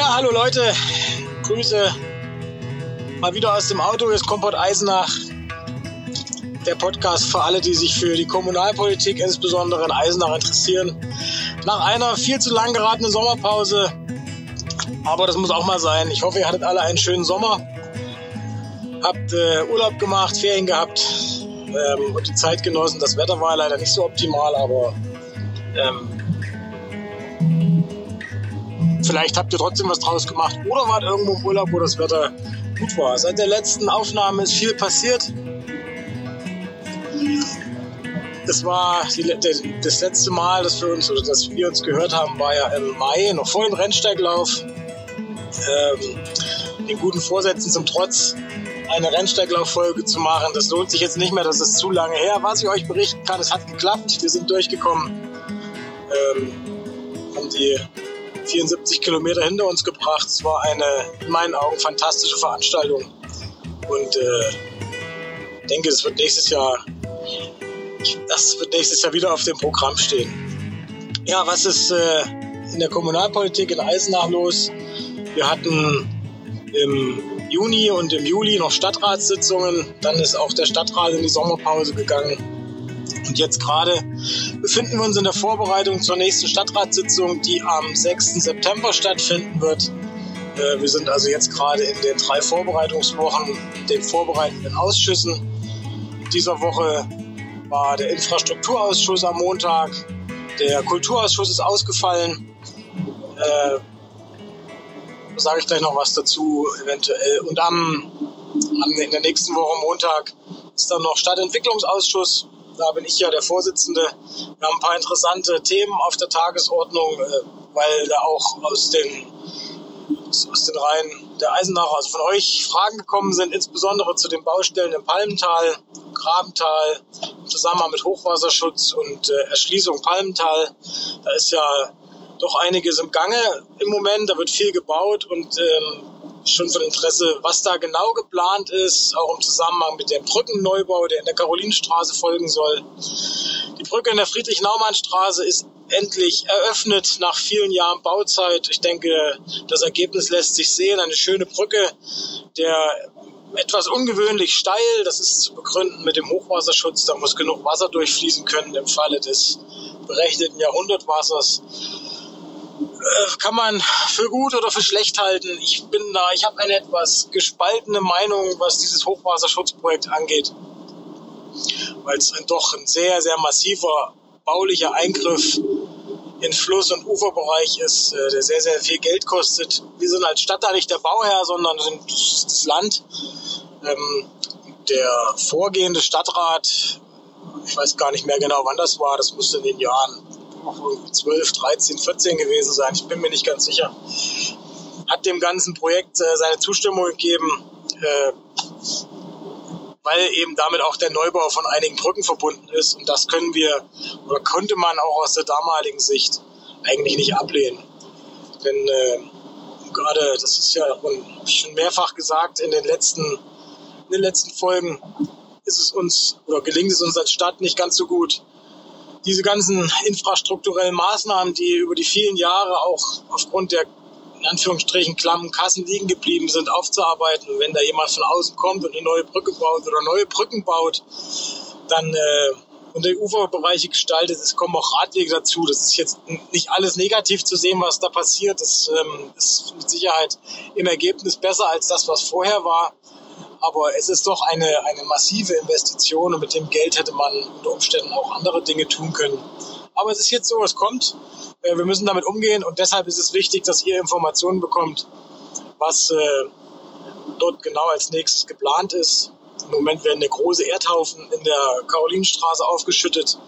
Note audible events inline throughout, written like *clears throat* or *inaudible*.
Ja, hallo Leute, Grüße mal wieder aus dem Auto, ist Kompott Eisenach. Der Podcast für alle, die sich für die Kommunalpolitik, insbesondere in Eisenach, interessieren. Nach einer viel zu lang geratenen Sommerpause, aber das muss auch mal sein. Ich hoffe, ihr hattet alle einen schönen Sommer, habt äh, Urlaub gemacht, Ferien gehabt ähm, und die Zeit genossen. Das Wetter war leider nicht so optimal, aber ähm, Vielleicht habt ihr trotzdem was draus gemacht oder wart irgendwo im Urlaub, wo das Wetter gut war. Seit der letzten Aufnahme ist viel passiert. Das war die, das letzte Mal, dass wir uns oder dass wir uns gehört haben, war ja im Mai, noch vor dem Rennsteiglauf. Ähm, den guten Vorsätzen zum Trotz eine Rennsteiglauffolge zu machen. Das lohnt sich jetzt nicht mehr, das ist zu lange her. Was ich euch berichten kann, es hat geklappt. Wir sind durchgekommen. Ähm, haben die 74 Kilometer hinter uns gebracht. Es war eine, in meinen Augen, fantastische Veranstaltung. Und äh, denke, es wird nächstes Jahr, das wird nächstes Jahr wieder auf dem Programm stehen. Ja, was ist äh, in der Kommunalpolitik in Eisenach los? Wir hatten im Juni und im Juli noch Stadtratssitzungen. Dann ist auch der Stadtrat in die Sommerpause gegangen. Und jetzt gerade befinden wir uns in der Vorbereitung zur nächsten Stadtratssitzung, die am 6. September stattfinden wird. Äh, wir sind also jetzt gerade in den drei Vorbereitungswochen, den vorbereitenden Ausschüssen. Dieser Woche war der Infrastrukturausschuss am Montag, der Kulturausschuss ist ausgefallen. Äh, sage ich gleich noch was dazu, eventuell. Und am, am, in der nächsten Woche Montag ist dann noch Stadtentwicklungsausschuss da bin ich ja der Vorsitzende. Wir haben ein paar interessante Themen auf der Tagesordnung, äh, weil da auch aus den, aus den Reihen der Eisenacher, also von euch, Fragen gekommen sind, insbesondere zu den Baustellen im Palmental, Grabental, im Zusammenhang mit Hochwasserschutz und äh, Erschließung Palmental. Da ist ja doch einiges im Gange im Moment, da wird viel gebaut und ähm, schon von Interesse, was da genau geplant ist, auch im Zusammenhang mit dem Brückenneubau, der in der Karolinenstraße folgen soll. Die Brücke in der Friedrich-Naumann-Straße ist endlich eröffnet nach vielen Jahren Bauzeit. Ich denke, das Ergebnis lässt sich sehen. Eine schöne Brücke, der etwas ungewöhnlich steil. Das ist zu begründen mit dem Hochwasserschutz. Da muss genug Wasser durchfließen können im Falle des berechneten Jahrhundertwassers. Äh, kann man für gut oder für schlecht halten. Ich bin da, ich habe eine etwas gespaltene Meinung, was dieses Hochwasserschutzprojekt angeht, weil es ein doch ein sehr, sehr massiver baulicher Eingriff in Fluss- und Uferbereich ist, äh, der sehr, sehr viel Geld kostet. Wir sind als Stadt da nicht der Bauherr, sondern sind das Land. Ähm, der vorgehende Stadtrat, ich weiß gar nicht mehr genau, wann das war, das musste in den Jahren 12, 13, 14 gewesen sein, ich bin mir nicht ganz sicher, hat dem ganzen Projekt äh, seine Zustimmung gegeben, äh, weil eben damit auch der Neubau von einigen Brücken verbunden ist. Und das können wir oder konnte man auch aus der damaligen Sicht eigentlich nicht ablehnen. Denn äh, gerade, das ist ja schon mehrfach gesagt in den letzten, in den letzten Folgen, ist es uns oder gelingt es uns als Stadt nicht ganz so gut, diese ganzen infrastrukturellen Maßnahmen, die über die vielen Jahre auch aufgrund der in Anführungsstrichen klammen Kassen liegen geblieben sind, aufzuarbeiten. Und wenn da jemand von außen kommt und eine neue Brücke baut oder neue Brücken baut, dann äh, und die Uferbereiche gestaltet ist, kommen auch Radwege dazu. Das ist jetzt nicht alles negativ zu sehen, was da passiert. Das ähm, ist mit Sicherheit im Ergebnis besser als das, was vorher war aber es ist doch eine, eine massive Investition und mit dem Geld hätte man unter Umständen auch andere Dinge tun können. Aber es ist jetzt so, es kommt. Äh, wir müssen damit umgehen und deshalb ist es wichtig, dass ihr Informationen bekommt, was äh, dort genau als nächstes geplant ist. Im Moment werden der große Erdhaufen in der Karolinenstraße aufgeschüttet.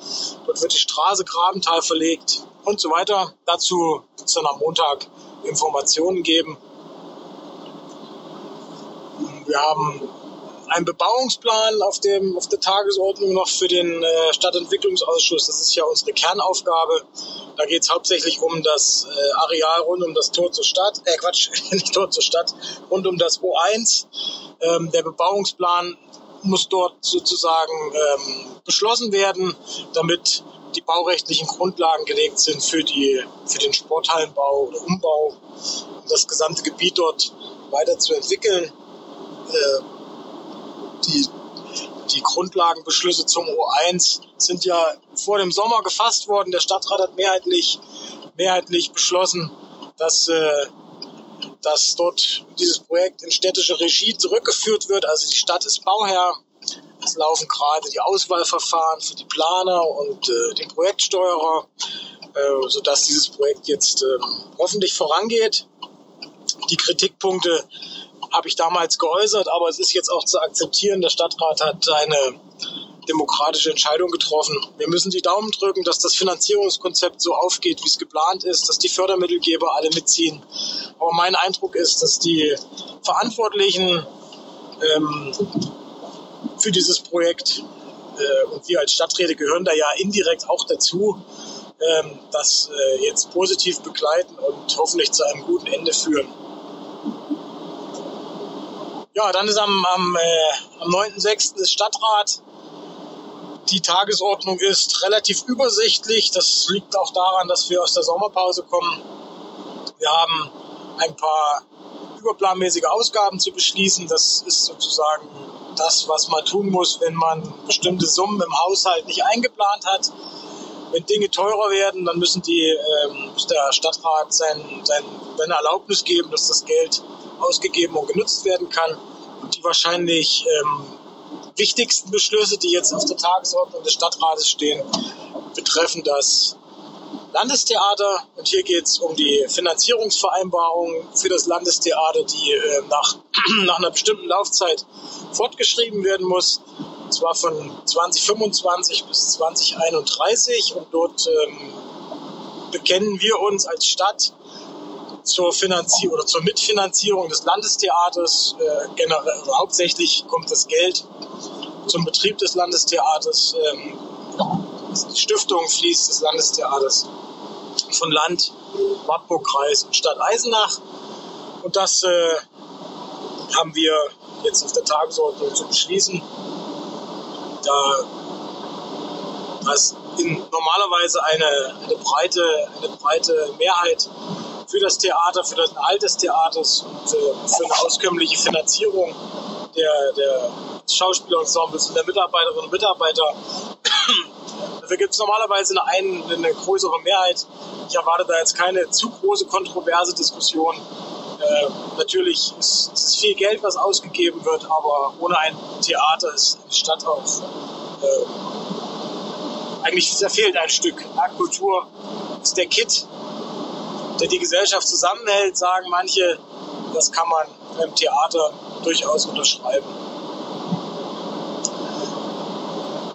Dort wird die Straße Grabental verlegt und so weiter. Dazu wird es dann am Montag Informationen geben. Wir haben einen Bebauungsplan auf, dem, auf der Tagesordnung noch für den äh, Stadtentwicklungsausschuss. Das ist ja unsere Kernaufgabe. Da geht es hauptsächlich um das äh, Areal rund um das Tor zur Stadt, äh Quatsch, *laughs* nicht Tor zur Stadt, rund um das O1. Ähm, der Bebauungsplan muss dort sozusagen ähm, beschlossen werden, damit die baurechtlichen Grundlagen gelegt sind für, die, für den Sporthallenbau oder Umbau, um das gesamte Gebiet dort weiterzuentwickeln. Äh, die, die Grundlagenbeschlüsse zum O1 sind ja vor dem Sommer gefasst worden. Der Stadtrat hat mehrheitlich, mehrheitlich beschlossen, dass, äh, dass dort dieses Projekt in städtische Regie zurückgeführt wird. Also die Stadt ist Bauherr. Es laufen gerade die Auswahlverfahren für die Planer und äh, den Projektsteuerer, äh, sodass dieses Projekt jetzt äh, hoffentlich vorangeht. Die Kritikpunkte habe ich damals geäußert, aber es ist jetzt auch zu akzeptieren. Der Stadtrat hat eine demokratische Entscheidung getroffen. Wir müssen die Daumen drücken, dass das Finanzierungskonzept so aufgeht, wie es geplant ist, dass die Fördermittelgeber alle mitziehen. Aber mein Eindruck ist, dass die Verantwortlichen ähm, für dieses Projekt äh, und wir als Stadträte gehören da ja indirekt auch dazu, ähm, das äh, jetzt positiv begleiten und hoffentlich zu einem guten Ende führen. Ja, dann ist am, am, äh, am 9.6. ist Stadtrat. Die Tagesordnung ist relativ übersichtlich. Das liegt auch daran, dass wir aus der Sommerpause kommen. Wir haben ein paar überplanmäßige Ausgaben zu beschließen. Das ist sozusagen das, was man tun muss, wenn man bestimmte Summen im Haushalt nicht eingeplant hat. Wenn Dinge teurer werden, dann müssen die, ähm, muss der Stadtrat sein, sein, seine Erlaubnis geben, dass das Geld ausgegeben und genutzt werden kann. Und die wahrscheinlich ähm, wichtigsten Beschlüsse, die jetzt auf der Tagesordnung des Stadtrates stehen, betreffen das Landestheater. Und hier geht es um die Finanzierungsvereinbarung für das Landestheater, die äh, nach, *clears throat* nach einer bestimmten Laufzeit fortgeschrieben werden muss. Und zwar von 2025 bis 2031. Und dort ähm, bekennen wir uns als Stadt zur Finanzierung oder zur Mitfinanzierung des Landestheaters. Äh, generell, also hauptsächlich kommt das Geld zum Betrieb des Landestheaters. Ähm, die Stiftung fließt des Landestheaters von Land, Wartburg-Kreis und Stadt Eisenach. Und das äh, haben wir jetzt auf der Tagesordnung zu beschließen. Da das in normalerweise eine, eine, breite, eine breite Mehrheit für das Theater, für das Erhalt des Theaters und äh, für eine auskömmliche Finanzierung der, der Schauspielensembles und der Mitarbeiterinnen und Mitarbeiter. Dafür gibt es normalerweise eine, eine, größere Mehrheit. Ich erwarte da jetzt keine zu große kontroverse Diskussion. Äh, natürlich ist es viel Geld, was ausgegeben wird, aber ohne ein Theater ist eine Stadt auch äh, eigentlich fehlt ein Stück. Ja, Kultur ist der Kit der die Gesellschaft zusammenhält, sagen manche, das kann man beim Theater durchaus unterschreiben.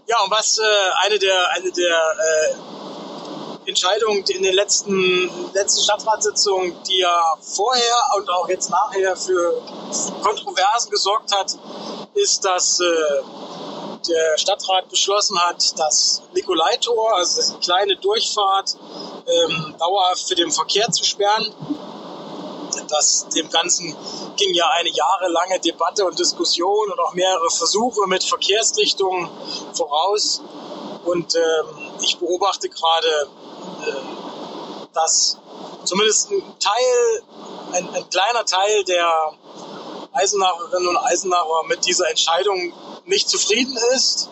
Ja, und was äh, eine der, eine der äh, Entscheidungen in den letzten, letzten Stadtratssitzungen, die ja vorher und auch jetzt nachher für Kontroversen gesorgt hat, ist, dass äh, der Stadtrat beschlossen hat, das Nikolaitor, also die kleine Durchfahrt, ähm, dauerhaft für den Verkehr zu sperren. Das, dem Ganzen ging ja eine jahrelange Debatte und Diskussion und auch mehrere Versuche mit Verkehrsrichtungen voraus. Und ähm, ich beobachte gerade, äh, dass zumindest ein Teil, ein, ein kleiner Teil der Eisenacherinnen und Eisenacher mit dieser Entscheidung nicht zufrieden ist.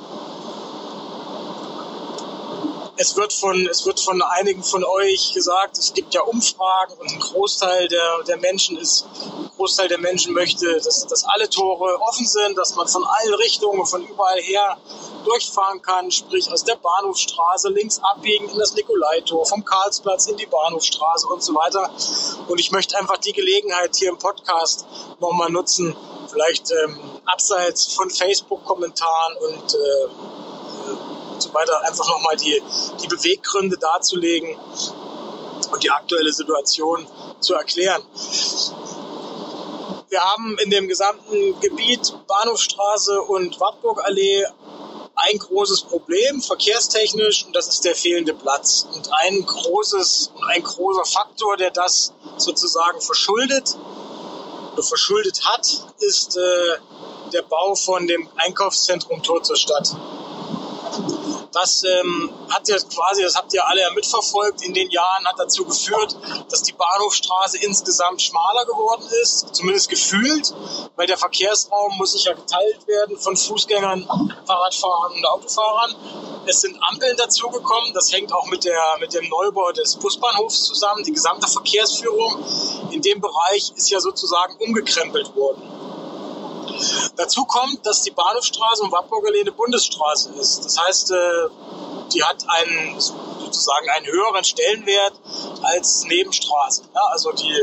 Es wird, von, es wird von einigen von euch gesagt, es gibt ja Umfragen und ein Großteil der, der Menschen ist, ein Großteil der Menschen möchte, dass, dass alle Tore offen sind, dass man von allen Richtungen, von überall her durchfahren kann, sprich aus der Bahnhofstraße links abbiegen in das Nikolaitor, vom Karlsplatz in die Bahnhofstraße und so weiter. Und ich möchte einfach die Gelegenheit hier im Podcast nochmal nutzen, vielleicht ähm, abseits von Facebook-Kommentaren und, äh, und so weiter einfach nochmal die, die Beweggründe darzulegen und die aktuelle Situation zu erklären. Wir haben in dem gesamten Gebiet Bahnhofstraße und Wartburgallee ein großes Problem verkehrstechnisch und das ist der fehlende Platz. Und ein großes, ein großer Faktor, der das sozusagen verschuldet oder verschuldet hat, ist äh, der Bau von dem Einkaufszentrum Tor zur Stadt. Das ähm, hat ja quasi, das habt ihr alle ja mitverfolgt in den Jahren, hat dazu geführt, dass die Bahnhofstraße insgesamt schmaler geworden ist, zumindest gefühlt, weil der Verkehrsraum muss sich ja geteilt werden von Fußgängern, Fahrradfahrern und Autofahrern. Es sind Ampeln dazugekommen, das hängt auch mit, der, mit dem Neubau des Busbahnhofs zusammen. Die gesamte Verkehrsführung in dem Bereich ist ja sozusagen umgekrempelt worden. Dazu kommt, dass die Bahnhofstraße und Wartburger eine Bundesstraße ist. Das heißt, äh, die hat einen sozusagen einen höheren Stellenwert als Nebenstraße. Ja, also die,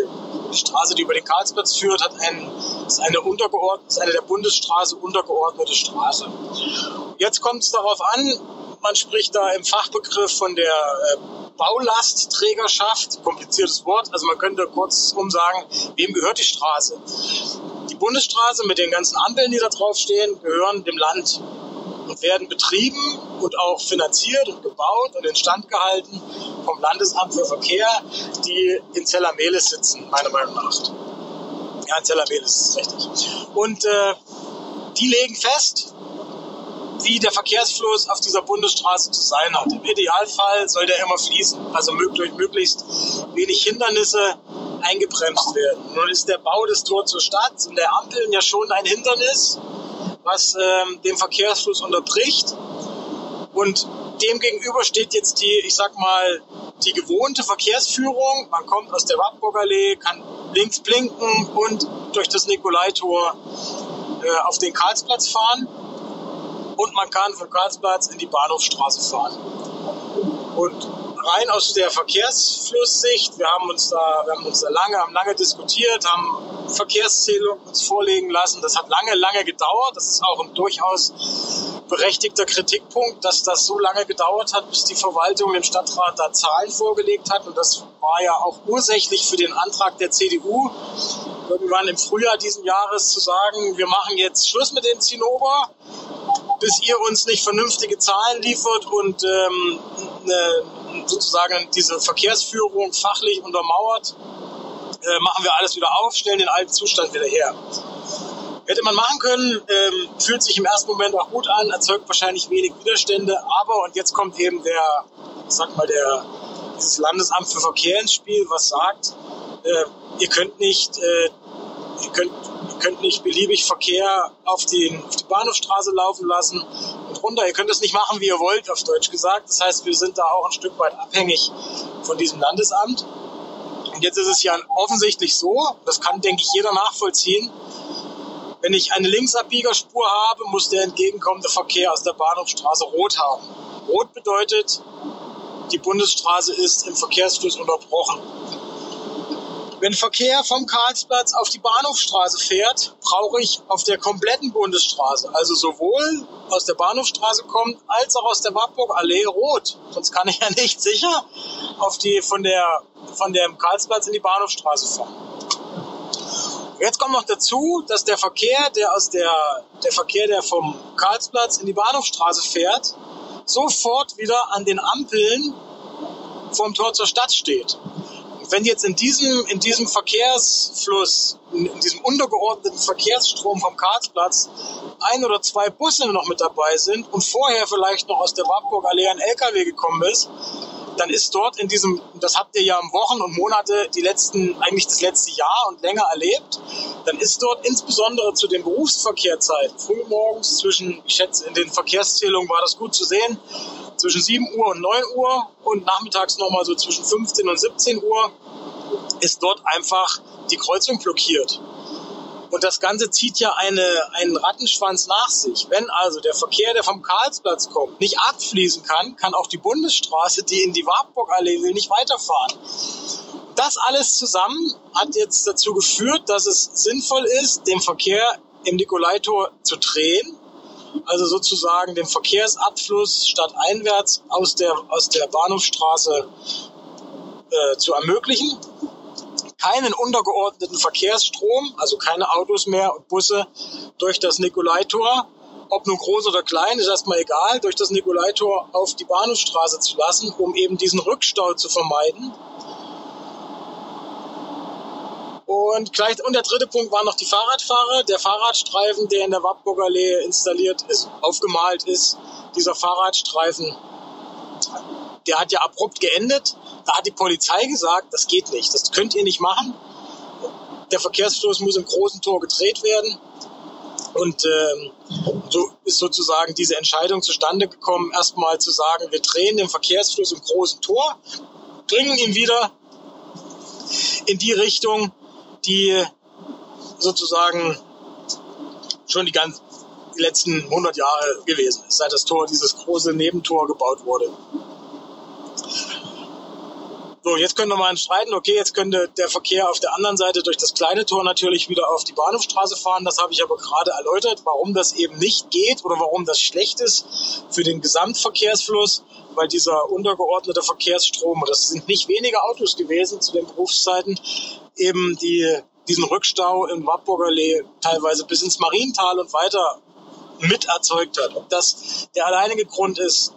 die, Straße, die über den Karlsplatz führt, hat einen, ist eine untergeordnete, ist eine der Bundesstraße untergeordnete Straße. Jetzt kommt es darauf an, man spricht da im Fachbegriff von der äh, Baulastträgerschaft, kompliziertes Wort, also man könnte kurzum sagen, wem gehört die Straße? Die Bundesstraße mit den ganzen Ampeln, die da draufstehen, gehören dem Land und werden betrieben und auch finanziert und gebaut und instand gehalten vom Landesamt für Verkehr, die in Zellamelis sitzen, meiner Meinung nach. Ja, in Zellamelis ist richtig. Und äh, die legen fest, wie der Verkehrsfluss auf dieser Bundesstraße zu sein hat. Im Idealfall soll der immer fließen, also durch möglichst wenig Hindernisse eingebremst werden. Nun ist der Bau des Tor zur Stadt und der Ampeln ja schon ein Hindernis, was ähm, den Verkehrsfluss unterbricht. Und dem gegenüber steht jetzt die, ich sag mal, die gewohnte Verkehrsführung. Man kommt aus der Wartburgallee, kann links blinken und durch das Nikolaitor äh, auf den Karlsplatz fahren und man kann von Karlsplatz in die Bahnhofstraße fahren. Und rein aus der Verkehrsflusssicht, wir haben uns da, wir haben uns da lange, haben lange diskutiert, haben Verkehrszählungen uns vorlegen lassen. Das hat lange, lange gedauert. Das ist auch ein durchaus berechtigter Kritikpunkt, dass das so lange gedauert hat, bis die Verwaltung dem Stadtrat da Zahlen vorgelegt hat. Und das war ja auch ursächlich für den Antrag der CDU, irgendwann im Frühjahr diesen Jahres zu sagen, wir machen jetzt Schluss mit dem Zinnober bis ihr uns nicht vernünftige Zahlen liefert und ähm, eine, sozusagen diese Verkehrsführung fachlich untermauert, äh, machen wir alles wieder auf, stellen den alten Zustand wieder her. Hätte man machen können, ähm, fühlt sich im ersten Moment auch gut an, erzeugt wahrscheinlich wenig Widerstände, aber und jetzt kommt eben der, sag mal, der, dieses Landesamt für Verkehr ins Spiel, was sagt, äh, ihr könnt nicht, äh, ihr könnt könnt nicht beliebig Verkehr auf, den, auf die Bahnhofstraße laufen lassen und runter. Ihr könnt es nicht machen, wie ihr wollt, auf Deutsch gesagt. Das heißt, wir sind da auch ein Stück weit abhängig von diesem Landesamt. Und jetzt ist es ja offensichtlich so, das kann, denke ich, jeder nachvollziehen, wenn ich eine Linksabbiegerspur habe, muss der entgegenkommende Verkehr aus der Bahnhofstraße rot haben. Rot bedeutet, die Bundesstraße ist im Verkehrsfluss unterbrochen. Wenn Verkehr vom Karlsplatz auf die Bahnhofstraße fährt, brauche ich auf der kompletten Bundesstraße, also sowohl aus der Bahnhofstraße kommt, als auch aus der Wartburgallee rot. Sonst kann ich ja nicht sicher auf die, von, der, von dem Karlsplatz in die Bahnhofstraße fahren. Jetzt kommt noch dazu, dass der Verkehr, der aus der, der Verkehr, der vom Karlsplatz in die Bahnhofstraße fährt, sofort wieder an den Ampeln vom Tor zur Stadt steht wenn jetzt in diesem, in diesem Verkehrsfluss, in, in diesem untergeordneten Verkehrsstrom vom Karlsplatz ein oder zwei Busse noch mit dabei sind und vorher vielleicht noch aus der Wartburgallee ein LKW gekommen ist, dann ist dort in diesem, das habt ihr ja am Wochen und Monate die letzten, eigentlich das letzte Jahr und länger erlebt, dann ist dort insbesondere zu den Berufsverkehrzeiten, frühmorgens zwischen, ich schätze, in den Verkehrszählungen war das gut zu sehen, zwischen 7 Uhr und 9 Uhr und nachmittags nochmal so zwischen 15 und 17 Uhr ist dort einfach die Kreuzung blockiert. Und das Ganze zieht ja eine, einen Rattenschwanz nach sich. Wenn also der Verkehr, der vom Karlsplatz kommt, nicht abfließen kann, kann auch die Bundesstraße, die in die Wartburgallee will, nicht weiterfahren. Das alles zusammen hat jetzt dazu geführt, dass es sinnvoll ist, den Verkehr im Nikolaitor zu drehen also sozusagen den Verkehrsabfluss statt einwärts aus der, aus der Bahnhofstraße äh, zu ermöglichen. Keinen untergeordneten Verkehrsstrom, also keine Autos mehr und Busse durch das Nikolaitor, ob nun groß oder klein, ist erstmal egal, durch das Nikolaitor auf die Bahnhofstraße zu lassen, um eben diesen Rückstau zu vermeiden. Und, gleich, und der dritte Punkt waren noch die Fahrradfahrer. Der Fahrradstreifen, der in der Wartburger Allee installiert ist, aufgemalt ist, dieser Fahrradstreifen, der hat ja abrupt geendet. Da hat die Polizei gesagt, das geht nicht, das könnt ihr nicht machen. Der Verkehrsfluss muss im großen Tor gedreht werden. Und ähm, so ist sozusagen diese Entscheidung zustande gekommen, erstmal zu sagen, wir drehen den Verkehrsfluss im großen Tor, bringen ihn wieder in die Richtung, die sozusagen schon die, ganzen, die letzten 100 Jahre gewesen ist, seit das Tor, dieses große Nebentor gebaut wurde. So, jetzt können wir mal streiten, okay, jetzt könnte der Verkehr auf der anderen Seite durch das kleine Tor natürlich wieder auf die Bahnhofstraße fahren. Das habe ich aber gerade erläutert, warum das eben nicht geht oder warum das schlecht ist für den Gesamtverkehrsfluss, weil dieser untergeordnete Verkehrsstrom, das sind nicht wenige Autos gewesen zu den Berufszeiten, eben die diesen Rückstau im Wartburger Lee teilweise bis ins Mariental und weiter mit erzeugt hat. Ob das der alleinige Grund ist,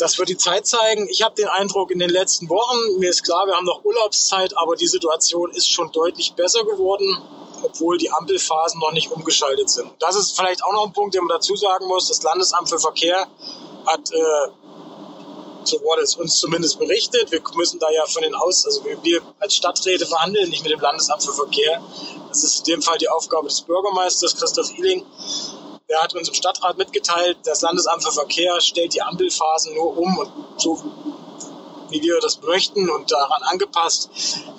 das wird die Zeit zeigen. Ich habe den Eindruck in den letzten Wochen, mir ist klar, wir haben noch Urlaubszeit, aber die Situation ist schon deutlich besser geworden, obwohl die Ampelphasen noch nicht umgeschaltet sind. Das ist vielleicht auch noch ein Punkt, den man dazu sagen muss. Das Landesamt für Verkehr hat äh, so wurde es uns zumindest berichtet. Wir müssen da ja von den Aus, also wir, wir als Stadträte verhandeln nicht mit dem Landesamt für Verkehr. Das ist in dem Fall die Aufgabe des Bürgermeisters Christoph Ihling. Der hat uns im Stadtrat mitgeteilt, das Landesamt für Verkehr stellt die Ampelphasen nur um und so wie wir das möchten und daran angepasst,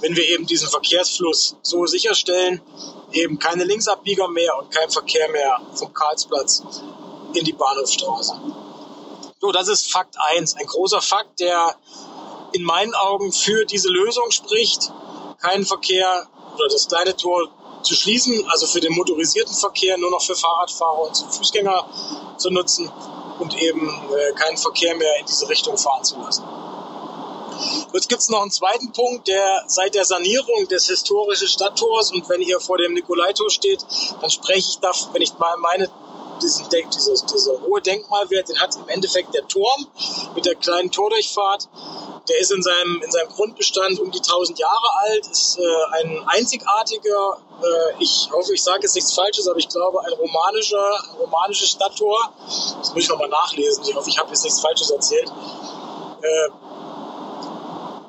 wenn wir eben diesen Verkehrsfluss so sicherstellen, eben keine Linksabbieger mehr und kein Verkehr mehr vom Karlsplatz in die Bahnhofstraße. So, das ist Fakt eins, ein großer Fakt, der in meinen Augen für diese Lösung spricht, keinen Verkehr oder das kleine Tor zu schließen, also für den motorisierten Verkehr nur noch für Fahrradfahrer und Fußgänger zu nutzen und eben äh, keinen Verkehr mehr in diese Richtung fahren zu lassen. Jetzt gibt es noch einen zweiten Punkt, der seit der Sanierung des historischen Stadttors und wenn ihr vor dem Nikolaitor steht, dann spreche ich da, wenn ich mal meine diesen Denk, dieses, dieser hohe Denkmalwert, den hat im Endeffekt der Turm mit der kleinen Tordurchfahrt. Der ist in seinem, in seinem Grundbestand um die 1000 Jahre alt, ist äh, ein einzigartiger, äh, ich hoffe, ich sage jetzt nichts Falsches, aber ich glaube, ein romanischer, ein romanisches Stadttor. Das muss ich nochmal nachlesen. Ich hoffe, ich habe jetzt nichts Falsches erzählt. Äh,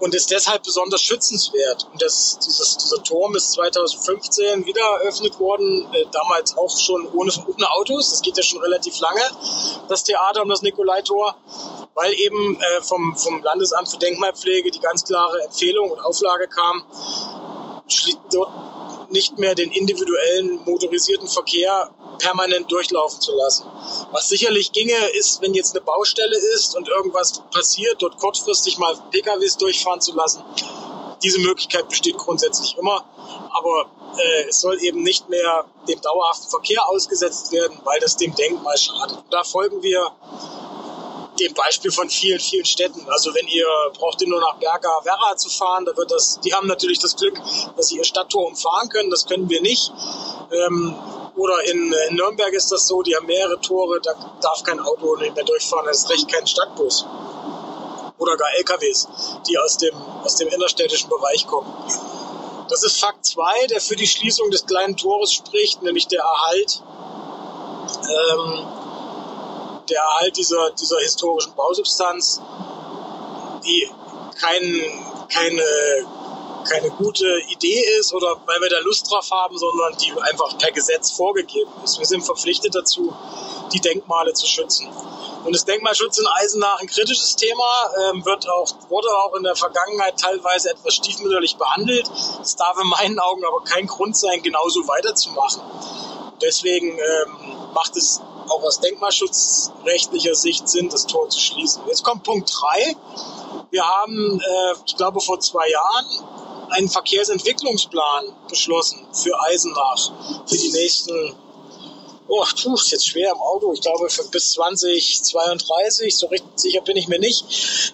und ist deshalb besonders schützenswert. Und das, dieses, dieser Turm ist 2015 wieder eröffnet worden, äh, damals auch schon ohne, ohne Autos. Das geht ja schon relativ lange, das Theater um das Nikolaitor, weil eben äh, vom, vom Landesamt für Denkmalpflege die ganz klare Empfehlung und Auflage kam, dort nicht mehr den individuellen motorisierten Verkehr permanent durchlaufen zu lassen. Was sicherlich ginge, ist, wenn jetzt eine Baustelle ist und irgendwas passiert, dort kurzfristig mal PKWs durchfahren zu lassen. Diese Möglichkeit besteht grundsätzlich immer, aber äh, es soll eben nicht mehr dem dauerhaften Verkehr ausgesetzt werden, weil das dem Denkmal schadet. Da folgen wir dem Beispiel von vielen, vielen Städten. Also wenn ihr braucht ihr nur nach Berga Werra zu fahren, da wird das, die haben natürlich das Glück, dass sie ihr Stadttor umfahren können. Das können wir nicht. Ähm, oder in, in, Nürnberg ist das so, die haben mehrere Tore, da darf kein Auto mehr durchfahren, das ist recht kein Stadtbus. Oder gar LKWs, die aus dem, aus dem innerstädtischen Bereich kommen. Das ist Fakt 2, der für die Schließung des kleinen Tores spricht, nämlich der Erhalt ähm, der Erhalt dieser, dieser historischen Bausubstanz, die kein, keine, keine gute Idee ist oder weil wir da Lust drauf haben, sondern die einfach per Gesetz vorgegeben ist. Wir sind verpflichtet dazu, die Denkmale zu schützen. Und das Denkmalschutz in Eisenach ein kritisches Thema, ähm, wird auch, wurde auch in der Vergangenheit teilweise etwas stiefmütterlich behandelt. Es darf in meinen Augen aber kein Grund sein, genauso weiterzumachen. Deswegen ähm, macht es auch aus denkmalschutzrechtlicher Sicht Sinn, das Tor zu schließen. Jetzt kommt Punkt 3. Wir haben, äh, ich glaube, vor zwei Jahren einen Verkehrsentwicklungsplan beschlossen für Eisenach für die nächsten Oh, puh, ist jetzt schwer im Auto. Ich glaube, für bis 2032, so richtig sicher bin ich mir nicht.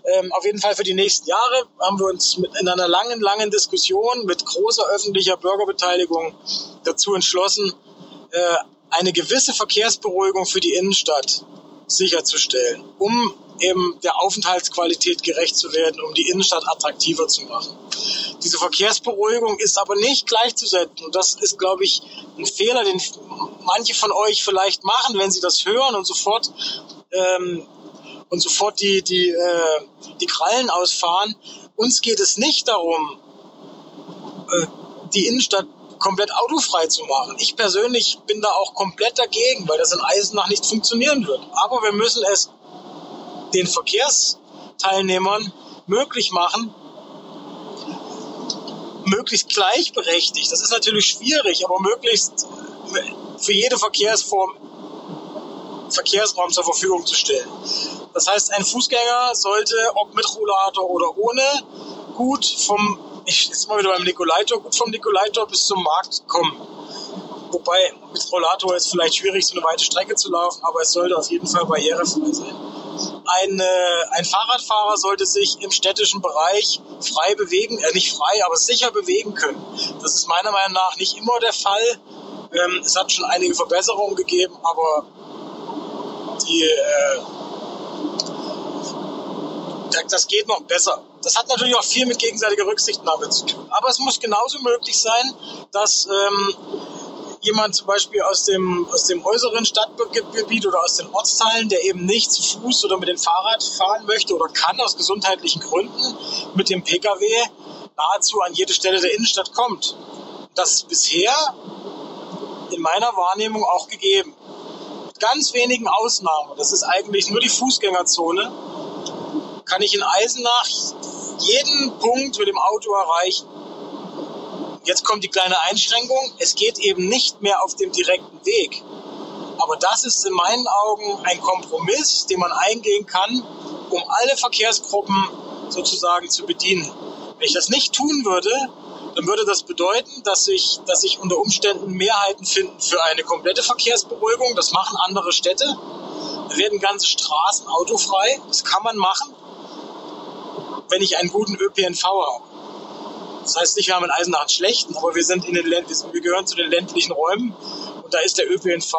Ähm, auf jeden Fall für die nächsten Jahre haben wir uns mit, in einer langen, langen Diskussion mit großer öffentlicher Bürgerbeteiligung dazu entschlossen, eine gewisse Verkehrsberuhigung für die Innenstadt sicherzustellen, um eben der Aufenthaltsqualität gerecht zu werden, um die Innenstadt attraktiver zu machen. Diese Verkehrsberuhigung ist aber nicht gleichzusetzen. Und das ist, glaube ich, ein Fehler, den manche von euch vielleicht machen, wenn sie das hören und sofort ähm, und sofort die, die, äh, die Krallen ausfahren. Uns geht es nicht darum, äh, die Innenstadt komplett autofrei zu machen. Ich persönlich bin da auch komplett dagegen, weil das in Eisenach nicht funktionieren wird. Aber wir müssen es den Verkehrsteilnehmern möglich machen, möglichst gleichberechtigt. Das ist natürlich schwierig, aber möglichst für jede Verkehrsform Verkehrsraum zur Verfügung zu stellen. Das heißt, ein Fußgänger sollte, ob mit Rollator oder ohne, gut vom, ich jetzt mal wieder beim Nikolaitor, gut vom Nikolaitor bis zum Markt kommen. Wobei mit Rollator ist vielleicht schwierig, so eine weite Strecke zu laufen, aber es sollte auf jeden Fall barrierefrei sein. Ein, äh, ein Fahrradfahrer sollte sich im städtischen Bereich frei bewegen, äh, nicht frei, aber sicher bewegen können. Das ist meiner Meinung nach nicht immer der Fall. Ähm, es hat schon einige Verbesserungen gegeben, aber die, äh, das geht noch besser. Das hat natürlich auch viel mit gegenseitiger Rücksichtnahme zu tun. Aber es muss genauso möglich sein, dass ähm, jemand zum Beispiel aus dem, aus dem äußeren Stadtgebiet oder aus den Ortsteilen, der eben nicht zu Fuß oder mit dem Fahrrad fahren möchte oder kann aus gesundheitlichen Gründen, mit dem Pkw nahezu an jede Stelle der Innenstadt kommt. Das ist bisher in meiner Wahrnehmung auch gegeben. Mit ganz wenigen Ausnahmen, das ist eigentlich nur die Fußgängerzone, kann ich in Eisenach jeden Punkt mit dem Auto erreichen. Jetzt kommt die kleine Einschränkung. Es geht eben nicht mehr auf dem direkten Weg. Aber das ist in meinen Augen ein Kompromiss, den man eingehen kann, um alle Verkehrsgruppen sozusagen zu bedienen. Wenn ich das nicht tun würde, dann würde das bedeuten, dass sich, dass sich unter Umständen Mehrheiten finden für eine komplette Verkehrsberuhigung. Das machen andere Städte. Da werden ganze Straßen autofrei. Das kann man machen, wenn ich einen guten ÖPNV habe. Das heißt nicht, wir haben in Eisenach einen schlechten, aber wir sind in den Ländlichen, wir gehören zu den ländlichen Räumen und da ist der ÖPNV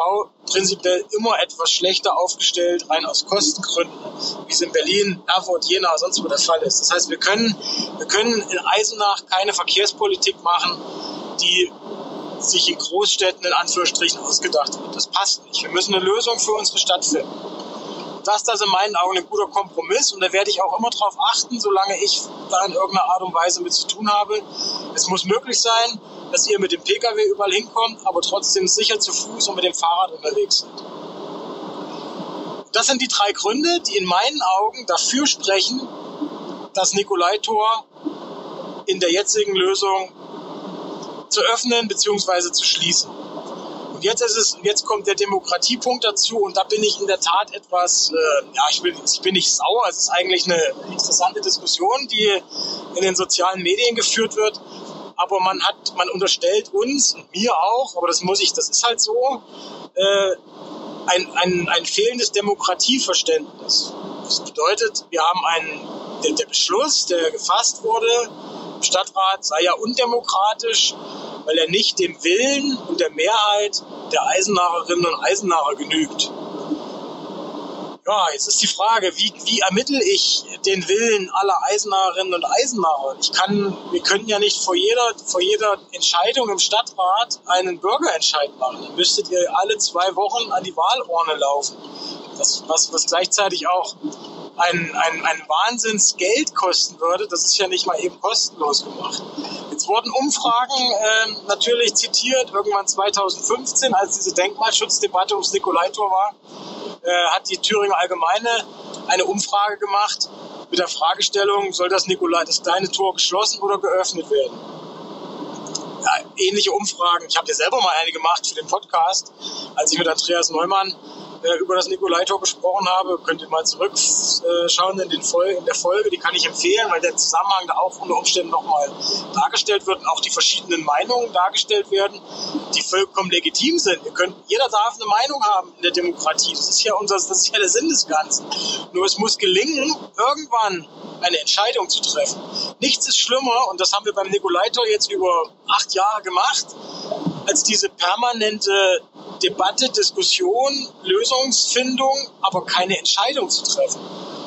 prinzipiell immer etwas schlechter aufgestellt, rein aus Kostengründen, wie es in Berlin, Erfurt, Jena, sonst wo der Fall ist. Das heißt, wir können, wir können in Eisenach keine Verkehrspolitik machen, die sich in Großstädten in Anführungsstrichen ausgedacht wird. Das passt nicht. Wir müssen eine Lösung für unsere Stadt finden das ist in meinen Augen ein guter Kompromiss und da werde ich auch immer darauf achten, solange ich da in irgendeiner Art und Weise mit zu tun habe. Es muss möglich sein, dass ihr mit dem Pkw überall hinkommt, aber trotzdem sicher zu Fuß und mit dem Fahrrad unterwegs seid. Das sind die drei Gründe, die in meinen Augen dafür sprechen, das Nikolaitor in der jetzigen Lösung zu öffnen bzw. zu schließen. Und jetzt ist es, jetzt kommt der Demokratiepunkt dazu und da bin ich in der Tat etwas, äh, ja, ich, will, ich bin nicht sauer. Es ist eigentlich eine interessante Diskussion, die in den sozialen Medien geführt wird. Aber man hat, man unterstellt uns und mir auch, aber das muss ich, das ist halt so, äh, ein, ein, ein fehlendes Demokratieverständnis. Das bedeutet, wir haben einen, der, der Beschluss, der gefasst wurde im Stadtrat, sei ja undemokratisch weil er nicht dem Willen und der Mehrheit der Eisenacherinnen und Eisenacher genügt. Ja, jetzt ist die Frage, wie, wie ermittle ich den Willen aller Eisenacherinnen und Eisenacher? Ich kann, wir können ja nicht vor jeder, vor jeder Entscheidung im Stadtrat einen Bürgerentscheid machen. Dann müsstet ihr alle zwei Wochen an die Wahlurne laufen. Das, was, was gleichzeitig auch ein, ein, ein Wahnsinnsgeld kosten würde, das ist ja nicht mal eben kostenlos gemacht. Jetzt wurden Umfragen äh, natürlich zitiert, irgendwann 2015, als diese Denkmalschutzdebatte ums Nikolaitor war, äh, hat die Thüringer Allgemeine eine Umfrage gemacht mit der Fragestellung, soll das Nikolai, das kleine Tor geschlossen oder geöffnet werden? Ja, ähnliche Umfragen. Ich habe ja selber mal eine gemacht für den Podcast, als ich mit Andreas Neumann über das Nikolaitor gesprochen habe, könnt ihr mal zurückschauen in, den Fol in der Folge. Die kann ich empfehlen, weil der Zusammenhang da auch unter Umständen nochmal dargestellt wird und auch die verschiedenen Meinungen dargestellt werden, die vollkommen legitim sind. Ihr könnt, jeder darf eine Meinung haben in der Demokratie. Das ist ja unser, das ist ja der Sinn des Ganzen. Nur es muss gelingen, irgendwann eine Entscheidung zu treffen. Nichts ist schlimmer, und das haben wir beim Nikolaitor jetzt über acht Jahre gemacht, als diese permanente Debatte, Diskussion, Lösungsfindung, aber keine Entscheidung zu treffen.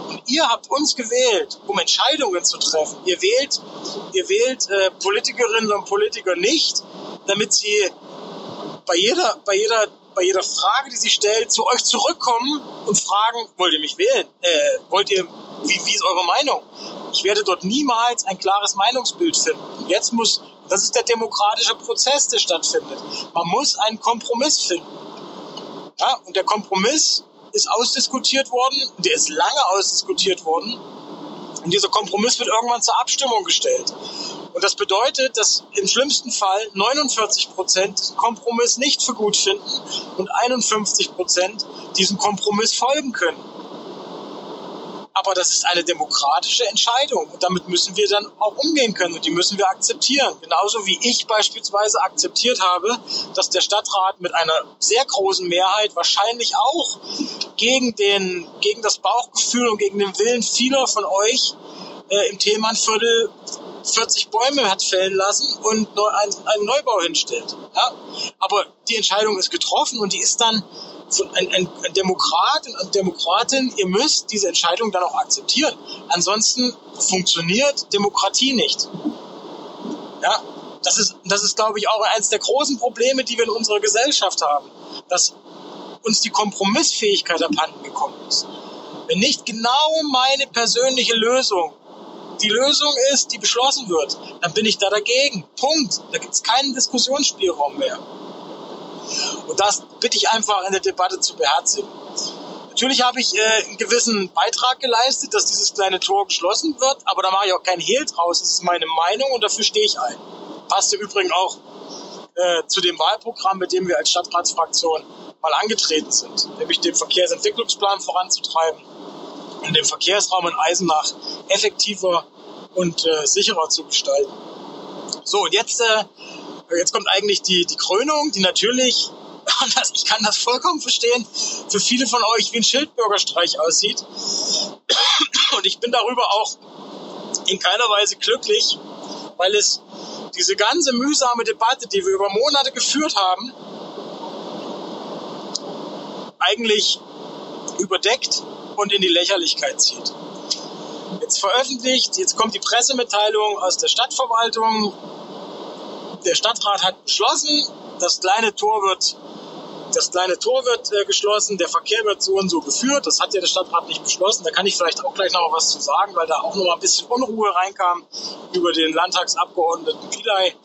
Und ihr habt uns gewählt, um Entscheidungen zu treffen. Ihr wählt, ihr wählt äh, Politikerinnen und Politiker nicht, damit sie bei jeder, bei jeder, bei jeder Frage, die sie stellt, zu euch zurückkommen und fragen, wollt ihr mich wählen? Äh, wollt ihr, wie, wie ist eure Meinung? Ich werde dort niemals ein klares Meinungsbild finden. Jetzt muss, das ist der demokratische Prozess, der stattfindet. Man muss einen Kompromiss finden. Ja, und der Kompromiss ist ausdiskutiert worden, der ist lange ausdiskutiert worden. Und dieser Kompromiss wird irgendwann zur Abstimmung gestellt. Und das bedeutet, dass im schlimmsten Fall 49 Prozent diesen Kompromiss nicht für gut finden und 51 Prozent diesen Kompromiss folgen können. Aber das ist eine demokratische Entscheidung und damit müssen wir dann auch umgehen können und die müssen wir akzeptieren. Genauso wie ich beispielsweise akzeptiert habe, dass der Stadtrat mit einer sehr großen Mehrheit wahrscheinlich auch gegen, den, gegen das Bauchgefühl und gegen den Willen vieler von euch äh, im Themenviertel 40 Bäume hat fällen lassen und einen, Neubau hinstellt. Ja? Aber die Entscheidung ist getroffen und die ist dann ein, ein, ein Demokrat und Demokratin, ihr müsst diese Entscheidung dann auch akzeptieren. Ansonsten funktioniert Demokratie nicht. Ja, das ist, das ist, glaube ich, auch eines der großen Probleme, die wir in unserer Gesellschaft haben, dass uns die Kompromissfähigkeit abhanden gekommen ist. Wenn nicht genau meine persönliche Lösung die Lösung ist, die beschlossen wird, dann bin ich da dagegen. Punkt. Da gibt es keinen Diskussionsspielraum mehr. Und das bitte ich einfach in der Debatte zu beherzigen. Natürlich habe ich äh, einen gewissen Beitrag geleistet, dass dieses kleine Tor geschlossen wird, aber da mache ich auch keinen Hehl draus. Das ist meine Meinung und dafür stehe ich ein. Passt im Übrigen auch äh, zu dem Wahlprogramm, mit dem wir als Stadtratsfraktion mal angetreten sind, nämlich den Verkehrsentwicklungsplan voranzutreiben und den Verkehrsraum in Eisenach effektiver und äh, sicherer zu gestalten. So, und jetzt äh, Jetzt kommt eigentlich die, die Krönung, die natürlich, *laughs* ich kann das vollkommen verstehen, für viele von euch wie ein Schildbürgerstreich aussieht. *clears throat* Und ich bin darüber auch in keiner Weise glücklich, weil es diese ganze mühsame Debatte, die wir über Monate geführt haben, eigentlich überdeckt und in die Lächerlichkeit zieht. Jetzt veröffentlicht, jetzt kommt die Pressemitteilung aus der Stadtverwaltung, der Stadtrat hat beschlossen, das kleine Tor wird das kleine Tor wird äh, geschlossen, der Verkehr wird so und so geführt. Das hat ja der Stadtrat nicht beschlossen. Da kann ich vielleicht auch gleich noch was zu sagen, weil da auch noch mal ein bisschen Unruhe reinkam über den Landtagsabgeordneten Pilei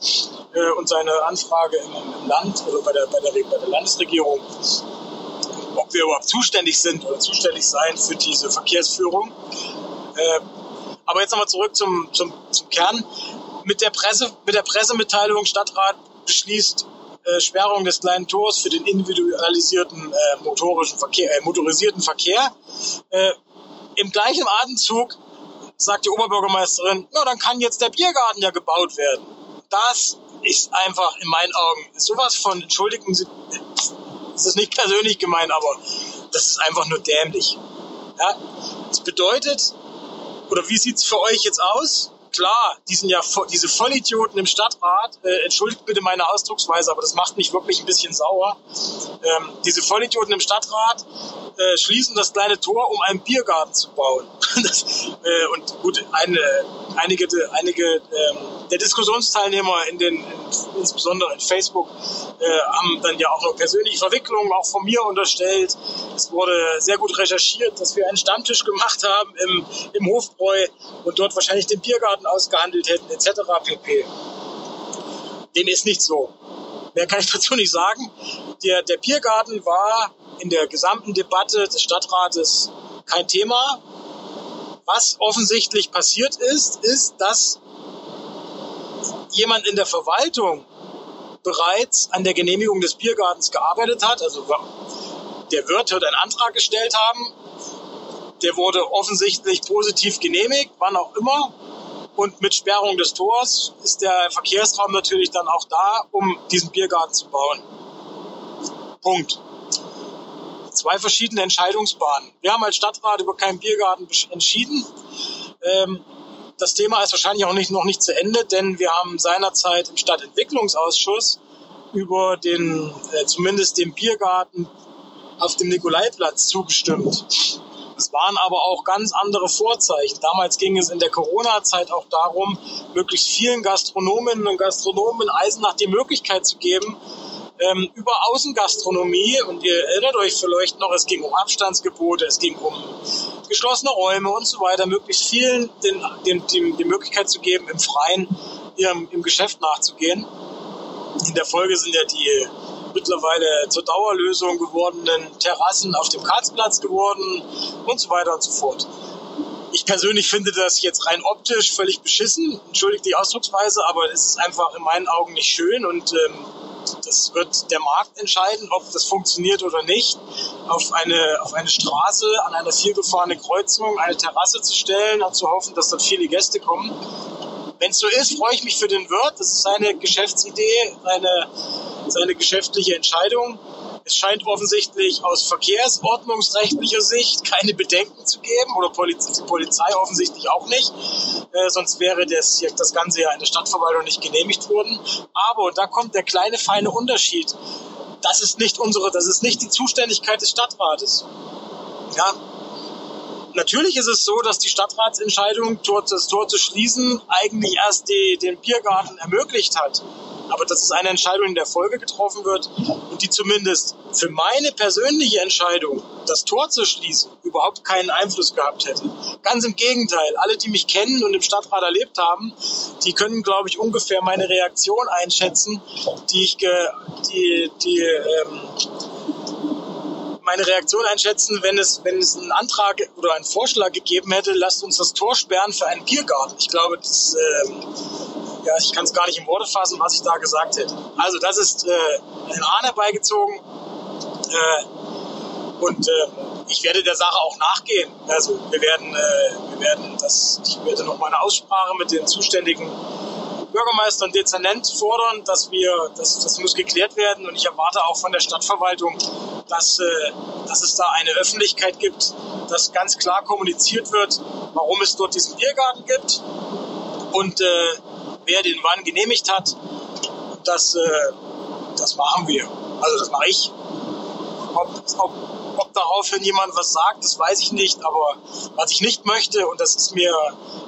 äh, und seine Anfrage im, im, Land oder bei der, bei, der, bei der Landesregierung, ob wir überhaupt zuständig sind oder zuständig sein für diese Verkehrsführung. Äh, aber jetzt nochmal zurück zum, zum, zum Kern mit der, Presse, mit der Pressemitteilung Stadtrat beschließt äh, Sperrung des kleinen Tors für den individualisierten äh, motorischen Verkehr, äh, motorisierten Verkehr. Äh, Im gleichen Atemzug sagt die Oberbürgermeisterin, na, dann kann jetzt der Biergarten ja gebaut werden. Das ist einfach in meinen Augen sowas von, entschuldigen Sie, das ist nicht persönlich gemeint, aber das ist einfach nur dämlich. Ja? Das bedeutet, oder wie sieht es für euch jetzt aus? Klar, die sind ja diese Vollidioten im Stadtrat, äh, entschuldigt bitte meine Ausdrucksweise, aber das macht mich wirklich ein bisschen sauer. Ähm, diese Vollidioten im Stadtrat äh, schließen das kleine Tor, um einen Biergarten zu bauen. *laughs* äh, und gut, eine, einige, einige ähm, der Diskussionsteilnehmer in den, in, insbesondere in Facebook, äh, haben dann ja auch noch persönliche Verwicklungen auch von mir unterstellt. Es wurde sehr gut recherchiert, dass wir einen Stammtisch gemacht haben im, im Hofbräu und dort wahrscheinlich den Biergarten ausgehandelt hätten, etc. pp. Dem ist nicht so. Mehr kann ich *laughs* dazu nicht sagen. Der, der Biergarten war in der gesamten Debatte des Stadtrates kein Thema. Was offensichtlich passiert ist, ist, dass jemand in der Verwaltung bereits an der Genehmigung des Biergartens gearbeitet hat. Also der Wirt wird einen Antrag gestellt haben. Der wurde offensichtlich positiv genehmigt, wann auch immer. Und mit Sperrung des Tors ist der Verkehrsraum natürlich dann auch da, um diesen Biergarten zu bauen. Punkt. Zwei verschiedene Entscheidungsbahnen. Wir haben als Stadtrat über keinen Biergarten entschieden. Ähm, das Thema ist wahrscheinlich auch nicht, noch nicht zu Ende, denn wir haben seinerzeit im Stadtentwicklungsausschuss über den, äh, zumindest dem Biergarten auf dem Nikolaiplatz zugestimmt. Es waren aber auch ganz andere Vorzeichen. Damals ging es in der Corona-Zeit auch darum, möglichst vielen Gastronominnen und Gastronomen in Eisenach die Möglichkeit zu geben, ähm, über Außengastronomie, und ihr erinnert euch vielleicht noch, es ging um Abstandsgebote, es ging um geschlossene Räume und so weiter, möglichst vielen den, den, den, die Möglichkeit zu geben, im Freien ihrem im Geschäft nachzugehen. In der Folge sind ja die mittlerweile zur Dauerlösung gewordenen Terrassen auf dem Karlsplatz geworden und so weiter und so fort. Ich persönlich finde das jetzt rein optisch völlig beschissen. Entschuldigt die Ausdrucksweise, aber es ist einfach in meinen Augen nicht schön und ähm, das wird der Markt entscheiden, ob das funktioniert oder nicht. Auf eine, auf eine Straße, an einer vielgefahrene Kreuzung, eine Terrasse zu stellen und zu hoffen, dass dort viele Gäste kommen. Wenn es so ist, freue ich mich für den Wirt. Das ist seine Geschäftsidee, seine, seine geschäftliche Entscheidung. Es scheint offensichtlich aus verkehrsordnungsrechtlicher Sicht keine Bedenken zu geben oder die Polizei offensichtlich auch nicht. Äh, sonst wäre das, das Ganze ja in der Stadtverwaltung nicht genehmigt worden. Aber, und da kommt der kleine feine Unterschied, das ist nicht unsere, das ist nicht die Zuständigkeit des Stadtrates. Ja, Natürlich ist es so, dass die Stadtratsentscheidung, das Tor zu schließen, eigentlich erst die, den Biergarten ermöglicht hat. Aber dass es eine Entscheidung in der Folge getroffen wird und die zumindest für meine persönliche Entscheidung, das Tor zu schließen, überhaupt keinen Einfluss gehabt hätte. Ganz im Gegenteil. Alle, die mich kennen und im Stadtrat erlebt haben, die können, glaube ich, ungefähr meine Reaktion einschätzen, die ich, die, die, ähm, meine Reaktion einschätzen, wenn es, wenn es einen Antrag oder einen Vorschlag gegeben hätte, lasst uns das Tor sperren für einen Biergarten. Ich glaube, das, äh, ja, ich kann es gar nicht in Worte fassen, was ich da gesagt hätte. Also das ist äh, ein Ahn herbeigezogen äh, und äh, ich werde der Sache auch nachgehen. Also wir werden, äh, wir werden das, ich werde noch mal eine Aussprache mit den zuständigen Bürgermeister und Dezernent fordern, dass wir, das, das muss geklärt werden und ich erwarte auch von der Stadtverwaltung, dass, äh, dass es da eine Öffentlichkeit gibt, dass ganz klar kommuniziert wird, warum es dort diesen Biergarten gibt und äh, wer den wann genehmigt hat. Das, äh, das machen wir. Also das mache ich. Ob, ob ob daraufhin jemand was sagt, das weiß ich nicht. Aber was ich nicht möchte, und das ist mir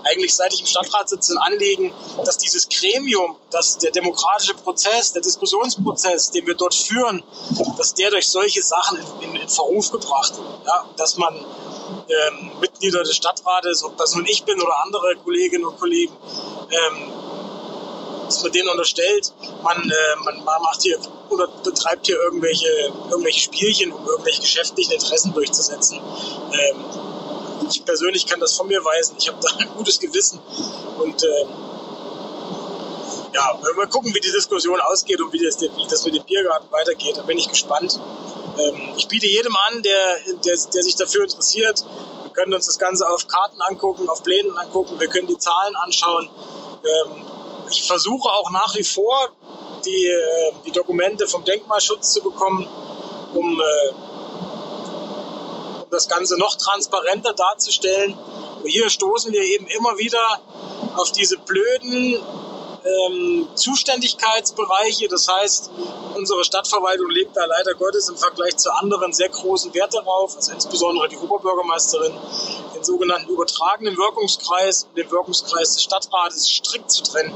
eigentlich seit ich im Stadtrat sitze ein Anliegen, dass dieses Gremium, dass der demokratische Prozess, der Diskussionsprozess, den wir dort führen, dass der durch solche Sachen in, in, in Verruf gebracht wird. Ja, dass man ähm, Mitglieder des Stadtrates, ob das nun ich bin oder andere Kolleginnen und Kollegen, ähm, dass man denen unterstellt, man, äh, man, macht hier oder betreibt hier irgendwelche, irgendwelche Spielchen, um irgendwelche geschäftlichen Interessen durchzusetzen. Ähm, ich persönlich kann das von mir weisen. Ich habe da ein gutes Gewissen und äh, ja, mal gucken, wie die Diskussion ausgeht und wie das, wie das mit dem Biergarten weitergeht. Da bin ich gespannt. Ähm, ich biete jedem an, der, der, der sich dafür interessiert. Wir können uns das Ganze auf Karten angucken, auf Plänen angucken. Wir können die Zahlen anschauen. Ähm, ich versuche auch nach wie vor, die, äh, die Dokumente vom Denkmalschutz zu bekommen, um, äh, um das Ganze noch transparenter darzustellen. Hier stoßen wir eben immer wieder auf diese blöden ähm, Zuständigkeitsbereiche. Das heißt, unsere Stadtverwaltung legt da leider Gottes im Vergleich zu anderen sehr großen Wert darauf, also insbesondere die Oberbürgermeisterin, den sogenannten übertragenen Wirkungskreis und den Wirkungskreis des Stadtrates strikt zu trennen.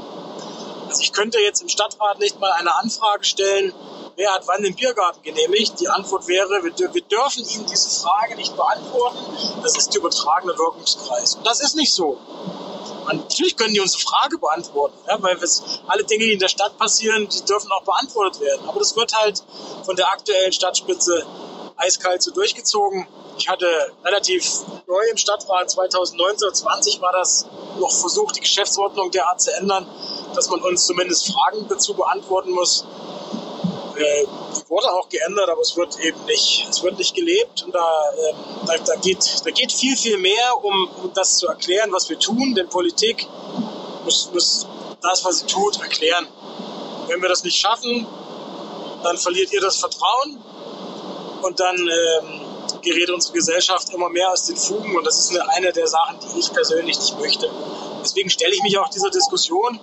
Also ich könnte jetzt im Stadtrat nicht mal eine Anfrage stellen, wer hat wann den Biergarten genehmigt? Die Antwort wäre, wir, wir, dürfen Ihnen diese Frage nicht beantworten. Das ist der übertragene Wirkungskreis. Und das ist nicht so. Und natürlich können die unsere Frage beantworten, ja, weil alle Dinge, die in der Stadt passieren, die dürfen auch beantwortet werden. Aber das wird halt von der aktuellen Stadtspitze eiskalt so durchgezogen. Ich hatte relativ neu im Stadtrat 2019, 20 war das noch versucht, die Geschäftsordnung derart zu ändern, dass man uns zumindest Fragen dazu beantworten muss. Äh, die wurde auch geändert, aber es wird eben nicht, es wird nicht gelebt. Und da, äh, da, da, geht, da geht viel, viel mehr, um, um das zu erklären, was wir tun. Denn Politik muss, muss das, was sie tut, erklären. Wenn wir das nicht schaffen, dann verliert ihr das Vertrauen und dann ähm, gerät unsere Gesellschaft immer mehr aus den Fugen und das ist eine, eine der Sachen, die ich persönlich nicht möchte. Deswegen stelle ich mich auch dieser Diskussion,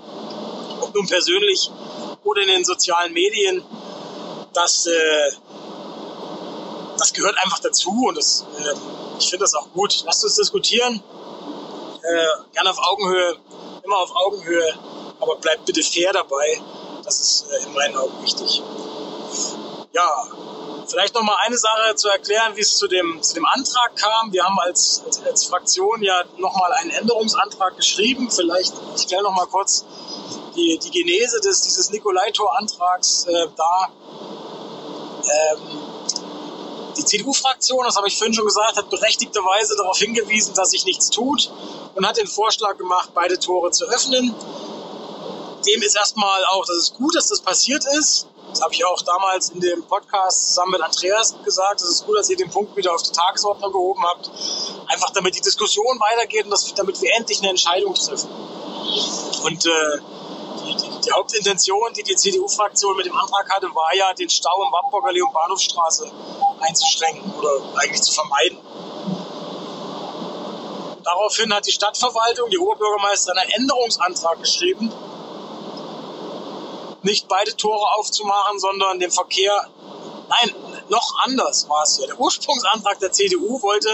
ob nun persönlich oder in den sozialen Medien, das, äh, das gehört einfach dazu und das, äh, ich finde das auch gut. Lasst uns diskutieren, äh, gerne auf Augenhöhe, immer auf Augenhöhe, aber bleibt bitte fair dabei. Das ist äh, in meinen Augen wichtig. Ja, vielleicht noch mal eine Sache zu erklären, wie es zu dem, zu dem Antrag kam. Wir haben als, als, als Fraktion ja noch mal einen Änderungsantrag geschrieben. Vielleicht, ich stelle noch mal kurz die, die Genese des, dieses Nikolaitor-Antrags äh, dar. Ähm, die CDU-Fraktion, das habe ich vorhin schon gesagt, hat berechtigterweise darauf hingewiesen, dass sich nichts tut und hat den Vorschlag gemacht, beide Tore zu öffnen. Dem ist erstmal auch, das ist gut, dass das passiert ist. Das habe ich auch damals in dem Podcast zusammen mit Andreas gesagt. Es ist gut, dass ihr den Punkt wieder auf die Tagesordnung gehoben habt. Einfach damit die Diskussion weitergeht und das, damit wir endlich eine Entscheidung treffen. Und äh, die, Hauptintention, die die CDU-Fraktion mit dem Antrag hatte, war ja, den Stau im Wartburger Leon Bahnhofstraße einzuschränken oder eigentlich zu vermeiden. Daraufhin hat die Stadtverwaltung, die Oberbürgermeisterin, einen Änderungsantrag geschrieben, nicht beide Tore aufzumachen, sondern den Verkehr, nein, noch anders war es ja. Der Ursprungsantrag der CDU wollte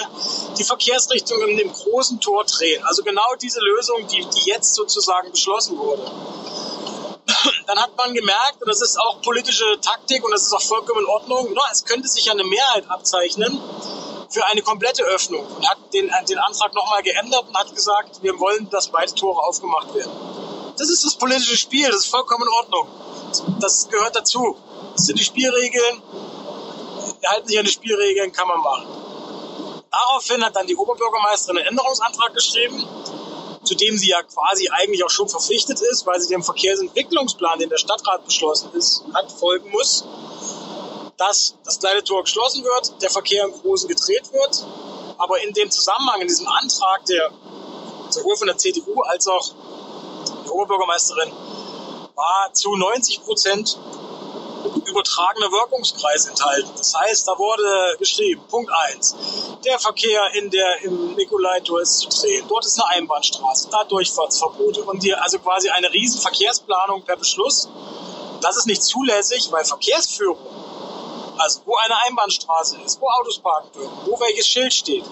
die Verkehrsrichtung in dem großen Tor drehen. Also genau diese Lösung, die, die jetzt sozusagen beschlossen wurde. Dann hat man gemerkt, und das ist auch politische Taktik und das ist auch vollkommen in Ordnung, no, es könnte sich ja eine Mehrheit abzeichnen für eine komplette Öffnung und hat den, den Antrag nochmal geändert und hat gesagt, wir wollen, dass beide Tore aufgemacht werden. Das ist das politische Spiel, das ist vollkommen in Ordnung. Das gehört dazu. Das sind die Spielregeln. Wir halten sich an die Spielregeln, kann man machen. Daraufhin hat dann die Oberbürgermeisterin einen Änderungsantrag geschrieben, zu dem sie ja quasi eigentlich auch schon verpflichtet ist, weil sie dem Verkehrsentwicklungsplan, den der Stadtrat beschlossen ist, hat, folgen muss, dass das kleine Tor geschlossen wird, der Verkehr im Großen gedreht wird. Aber in dem Zusammenhang, in diesem Antrag, der sowohl von der CDU als auch der Oberbürgermeisterin war zu 90 Prozent übertragener Wirkungskreis enthalten. Das heißt, da wurde geschrieben, Punkt 1, der Verkehr in der, im Nikolaitor ist zu drehen. Dort ist eine Einbahnstraße, da Durchfahrtsverbote und die, also quasi eine riesen Verkehrsplanung per Beschluss. Das ist nicht zulässig, weil Verkehrsführung, also wo eine Einbahnstraße ist, wo Autos parken dürfen, wo welches Schild steht,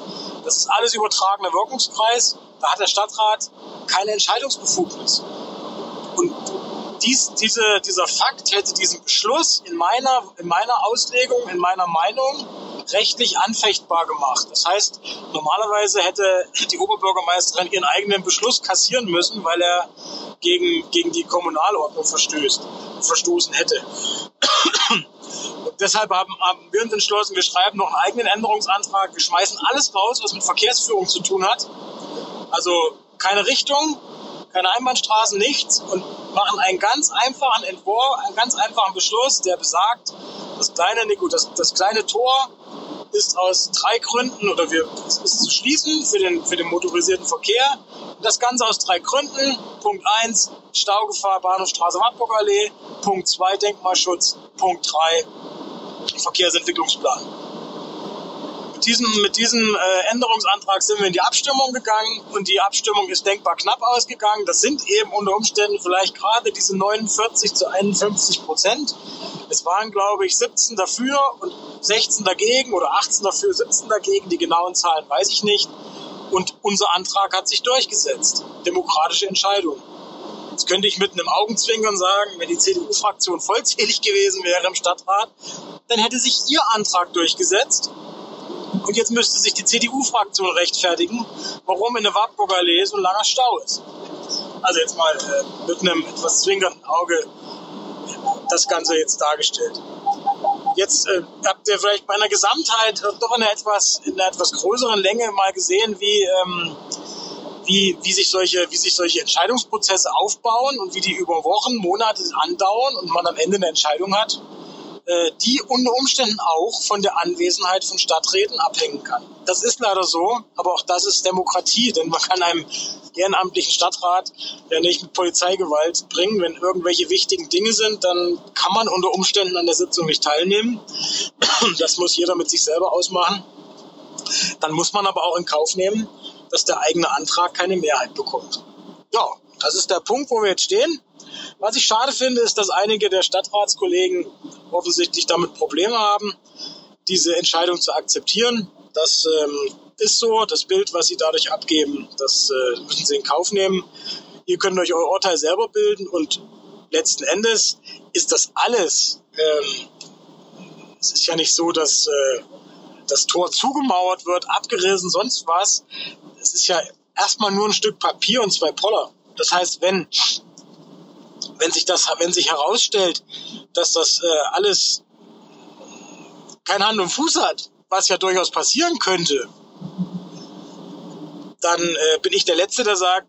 das ist alles übertragener Wirkungskreis. Da hat der Stadtrat keine Entscheidungsbefugnis. Dies, diese, dieser Fakt hätte diesen Beschluss in meiner, in meiner Auslegung, in meiner Meinung rechtlich anfechtbar gemacht. Das heißt, normalerweise hätte die Oberbürgermeisterin ihren eigenen Beschluss kassieren müssen, weil er gegen, gegen die Kommunalordnung verstößt, verstoßen hätte. Und deshalb haben, haben wir uns entschlossen, wir schreiben noch einen eigenen Änderungsantrag, wir schmeißen alles raus, was mit Verkehrsführung zu tun hat. Also keine Richtung, keine Einbahnstraßen, nichts und machen einen ganz einfachen Entwurf, einen ganz einfachen Beschluss, der besagt, das kleine, das, das kleine Tor ist aus drei Gründen oder wir, es ist zu schließen für den, für den motorisierten Verkehr. Das Ganze aus drei Gründen. Punkt eins Staugefahr, Bahnhofstraße, Wartburgallee. Punkt zwei Denkmalschutz. Punkt drei Verkehrsentwicklungsplan diesem, mit diesem äh, Änderungsantrag sind wir in die Abstimmung gegangen und die Abstimmung ist denkbar knapp ausgegangen. Das sind eben unter Umständen vielleicht gerade diese 49 zu 51 Prozent. Es waren, glaube ich, 17 dafür und 16 dagegen oder 18 dafür, 17 dagegen. Die genauen Zahlen weiß ich nicht. Und unser Antrag hat sich durchgesetzt. Demokratische Entscheidung. Jetzt könnte ich mit einem Augenzwinkern sagen, wenn die CDU-Fraktion vollzählig gewesen wäre im Stadtrat, dann hätte sich ihr Antrag durchgesetzt und jetzt müsste sich die CDU-Fraktion rechtfertigen, warum in der Wartburger Allee so ein langer Stau ist. Also jetzt mal äh, mit einem etwas zwinkernden Auge das Ganze jetzt dargestellt. Jetzt äh, habt ihr vielleicht bei einer Gesamtheit doch in einer etwas, in einer etwas größeren Länge mal gesehen, wie, ähm, wie, wie, sich solche, wie sich solche Entscheidungsprozesse aufbauen und wie die über Wochen, Monate andauern und man am Ende eine Entscheidung hat. Äh, die unter Umständen auch von der Anwesenheit von Stadträten abhängen kann. Das ist leider so, aber auch das ist Demokratie, denn man kann einem ehrenamtlichen Stadtrat ja nicht mit Polizeigewalt bringen. Wenn irgendwelche wichtigen Dinge sind, dann kann man unter Umständen an der Sitzung nicht teilnehmen. *clears throat* Das muss jeder mit sich selber ausmachen. Dann muss man aber auch in Kauf nehmen, dass der eigene Antrag keine Mehrheit bekommt. Ja, das ist der Punkt, wo wir jetzt stehen. Was ich schade finde, ist, dass einige der Stadtratskollegen offensichtlich damit Probleme haben, diese Entscheidung zu akzeptieren. Das ähm, ist so. Das Bild, was sie dadurch abgeben, das äh, müssen sie in Kauf nehmen. Ihr könnt euch euer Urteil selber bilden und letzten Endes ist das alles. Ähm, es ist ja nicht so, dass äh, das Tor zugemauert wird, abgerissen, sonst was. Es ist ja erstmal nur ein Stück Papier und zwei Poller. Das heißt, wenn, wenn sich das, wenn sich herausstellt, dass das äh, alles kein Hand und Fuß hat, was ja durchaus passieren könnte, dann äh, bin ich der Letzte, der sagt,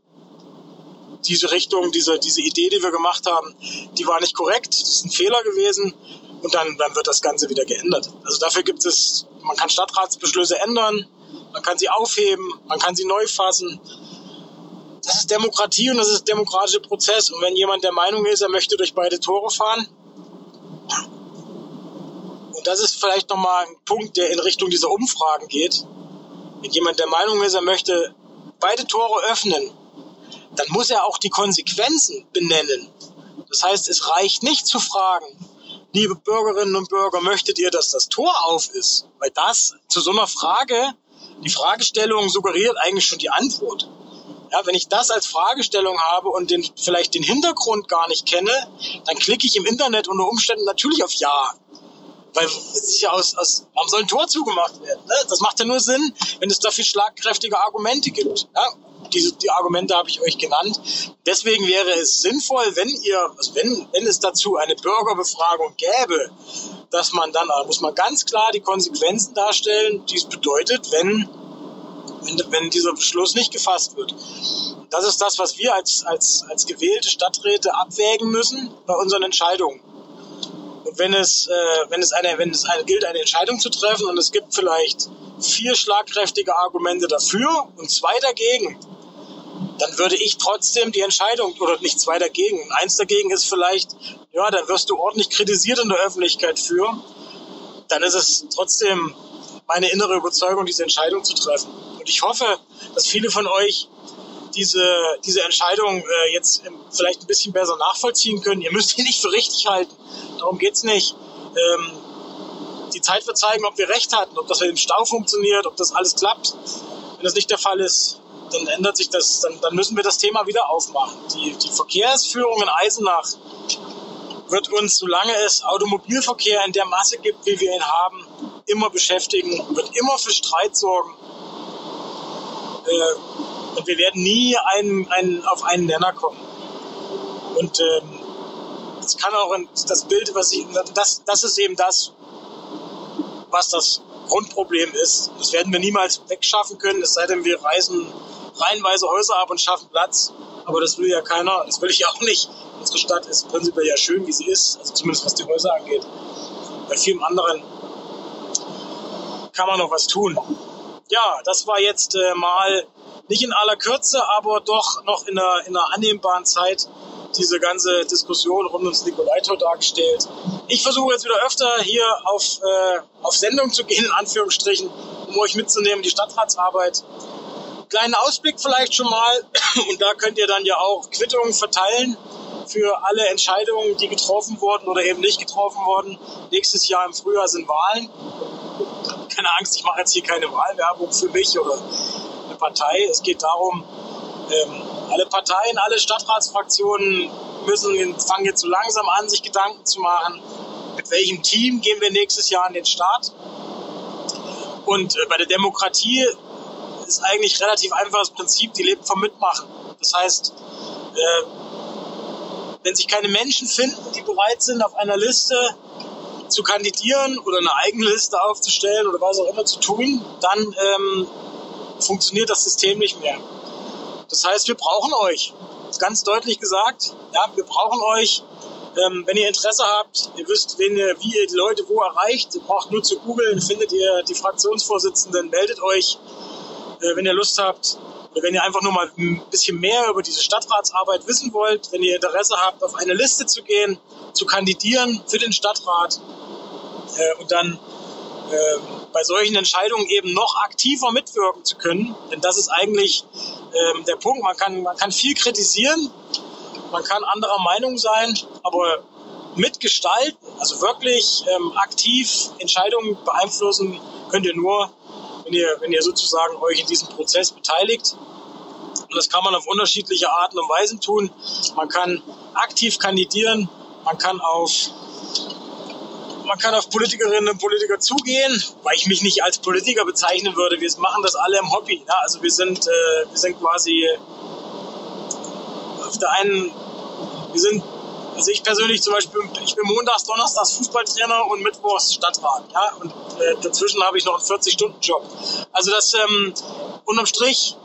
diese Richtung, diese, diese Idee, die wir gemacht haben, die war nicht korrekt, das ist ein Fehler gewesen und dann, dann wird das Ganze wieder geändert. Also dafür gibt es, man kann Stadtratsbeschlüsse ändern, man kann sie aufheben, man kann sie neu fassen. Das ist Demokratie und das ist der demokratische Prozess. Und wenn jemand der Meinung ist, er möchte durch beide Tore fahren, und das ist vielleicht nochmal ein Punkt, der in Richtung dieser Umfragen geht, wenn jemand der Meinung ist, er möchte beide Tore öffnen, dann muss er auch die Konsequenzen benennen. Das heißt, es reicht nicht zu fragen, liebe Bürgerinnen und Bürger, möchtet ihr, dass das Tor auf ist? Weil das zu so einer Frage, die Fragestellung suggeriert eigentlich schon die Antwort. Ja, wenn ich das als Fragestellung habe und den, vielleicht den Hintergrund gar nicht kenne, dann klicke ich im Internet unter Umständen natürlich auf Ja. Weil es ist ja aus, aus, warum soll ein Tor zugemacht werden? Ne? Das macht ja nur Sinn, wenn es dafür schlagkräftige Argumente gibt. Ja? diese, die Argumente habe ich euch genannt. Deswegen wäre es sinnvoll, wenn ihr, also wenn, wenn es dazu eine Bürgerbefragung gäbe, dass man dann, da muss man ganz klar die Konsequenzen darstellen, die es bedeutet, wenn, wenn, wenn dieser Beschluss nicht gefasst wird. Das ist das, was wir als, als, als gewählte Stadträte abwägen müssen bei unseren Entscheidungen. Und wenn es, äh, wenn es eine, wenn es eine, gilt, eine Entscheidung zu treffen und es gibt vielleicht vier schlagkräftige Argumente dafür und zwei dagegen, dann würde ich trotzdem die Entscheidung, oder nicht zwei dagegen, eins dagegen ist vielleicht, ja, dann wirst du ordentlich kritisiert in der Öffentlichkeit für, dann ist es trotzdem meine innere Überzeugung, diese Entscheidung zu treffen. Und ich hoffe, dass viele von euch diese, diese Entscheidung äh, jetzt vielleicht ein bisschen besser nachvollziehen können. Ihr müsst die *laughs* nicht für richtig halten. Darum geht's nicht. Ähm, die Zeit wird zeigen, ob wir recht hatten, ob das mit dem Stau funktioniert, ob das alles klappt. Wenn das nicht der Fall ist, dann ändert sich das, dann, dann müssen wir das Thema wieder aufmachen. Die, die Verkehrsführung in Eisenach wird uns, solange es Automobilverkehr in der Masse gibt, wie wir ihn haben, immer beschäftigen, wird immer für Streit sorgen. Äh, und wir werden nie einen, einen, auf einen Nenner kommen. Und ähm, das kann auch das Bild, was ich, das, das ist eben das, was das Grundproblem ist. Das werden wir niemals wegschaffen können, es sei denn, wir reisen reihenweise Häuser ab und schaffen Platz. Aber das will ja keiner, das will ich auch nicht. Unsere Stadt ist prinzipiell ja schön, wie sie ist, also zumindest was die Häuser angeht. Bei vielen anderen kann man noch was tun. Ja, das war jetzt äh, mal nicht in aller Kürze, aber doch noch in einer, in einer annehmbaren Zeit diese ganze Diskussion rund ums Nikolaitor dargestellt. Ich versuche jetzt wieder öfter hier auf, äh, auf Sendung zu gehen, in Anführungsstrichen, um euch mitzunehmen, die Stadtratsarbeit kleinen Ausblick vielleicht schon mal. Und da könnt ihr dann ja auch Quittungen verteilen für alle Entscheidungen, die getroffen wurden oder eben nicht getroffen wurden. Nächstes Jahr im Frühjahr sind Wahlen. Keine Angst, ich mache jetzt hier keine Wahlwerbung für mich oder eine Partei. Es geht darum, ähm, alle Parteien, alle Stadtratsfraktionen müssen, fangen jetzt so langsam an, sich Gedanken zu machen, mit welchem Team gehen wir nächstes Jahr an den Start. Und äh, bei der Demokratie ist eigentlich relativ einfaches Prinzip, die lebt vom Mitmachen. Das heißt, äh, wenn sich keine Menschen finden, die bereit sind, auf einer Liste zu kandidieren oder eine eigene Liste aufzustellen oder was auch immer zu tun, dann ähm, funktioniert das System nicht mehr. Das heißt, wir brauchen euch. Ganz deutlich gesagt, ja, wir brauchen euch. Ähm, wenn ihr Interesse habt, ihr wisst, wen ihr, wie ihr die Leute wo erreicht, ihr braucht nur zu googeln, findet ihr die Fraktionsvorsitzenden, meldet euch wenn ihr Lust habt, oder wenn ihr einfach nur mal ein bisschen mehr über diese Stadtratsarbeit wissen wollt, wenn ihr Interesse habt, auf eine Liste zu gehen, zu kandidieren für den Stadtrat äh, und dann äh, bei solchen Entscheidungen eben noch aktiver mitwirken zu können. Denn das ist eigentlich ähm, der Punkt. Man kann, man kann viel kritisieren, Man kann anderer Meinung sein, aber mitgestalten, also wirklich ähm, aktiv Entscheidungen beeinflussen, könnt ihr nur, wenn ihr, wenn ihr sozusagen euch in diesem Prozess beteiligt. Und das kann man auf unterschiedliche Arten und Weisen tun. Man kann aktiv kandidieren, man kann auf man kann auf Politikerinnen und Politiker zugehen, weil ich mich nicht als Politiker bezeichnen würde. Wir machen das alle im Hobby. Ja? Also wir sind, äh, wir sind quasi auf der einen, wir sind, also ich persönlich zum Beispiel, ich bin montags, donnerstags Fußballtrainer und mittwochs Stadtrat. Ja? Und äh, dazwischen habe ich noch einen 40-Stunden-Job. Also das ähm, unterm Strich,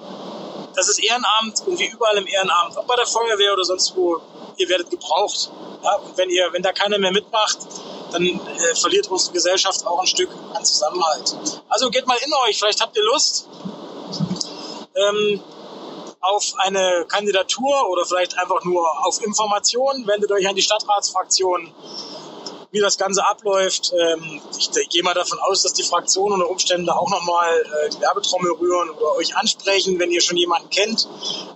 das ist Ehrenamt und wie überall im Ehrenamt, ob bei der Feuerwehr oder sonst wo, ihr werdet gebraucht. Ja? Und wenn ihr, wenn da keiner mehr mitmacht, dann äh, verliert unsere Gesellschaft auch ein Stück an Zusammenhalt. Also geht mal in euch, vielleicht habt ihr Lust ähm, auf eine Kandidatur oder vielleicht einfach nur auf Informationen. Wendet euch an die Stadtratsfraktion, wie das Ganze abläuft. Ähm, ich, gehe mal davon aus, dass die Fraktionen unter Umständen auch nochmal äh, die Werbetrommel rühren oder euch ansprechen, wenn ihr schon jemanden kennt.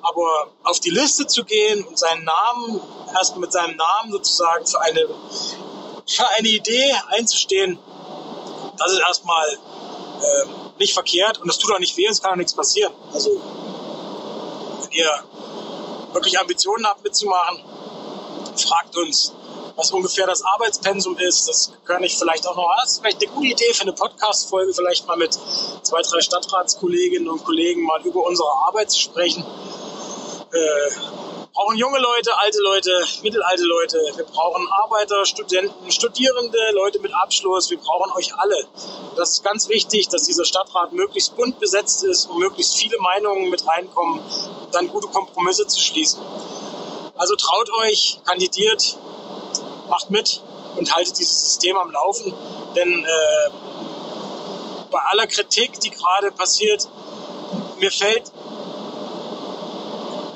Aber auf die Liste zu gehen und seinen Namen, erst mit seinem Namen sozusagen für eine für eine Idee einzustehen, das ist erstmal äh, nicht verkehrt und das tut auch nicht weh, es kann auch nichts passieren. Also, ihr wirklich Ambitionen habt mitzumachen, fragt uns, was ungefähr das Arbeitspensum ist. Das kann ich vielleicht auch noch. Das ist vielleicht eine gute Idee für eine Podcast-Folge, vielleicht mal mit zwei, drei Stadtratskolleginnen und Kollegen mal über unsere Arbeit zu sprechen. Äh, brauchen junge Leute, alte Leute, mittelalte Leute. Wir brauchen Arbeiter, Studenten, Studierende, Leute mit Abschluss. Wir brauchen euch alle. Das ist ganz wichtig, dass dieser Stadtrat möglichst bunt besetzt ist und möglichst viele Meinungen mit reinkommen, um dann gute Kompromisse zu schließen. Also traut euch, kandidiert, macht mit und haltet dieses System am Laufen. Denn äh, bei aller Kritik, die gerade passiert, mir fällt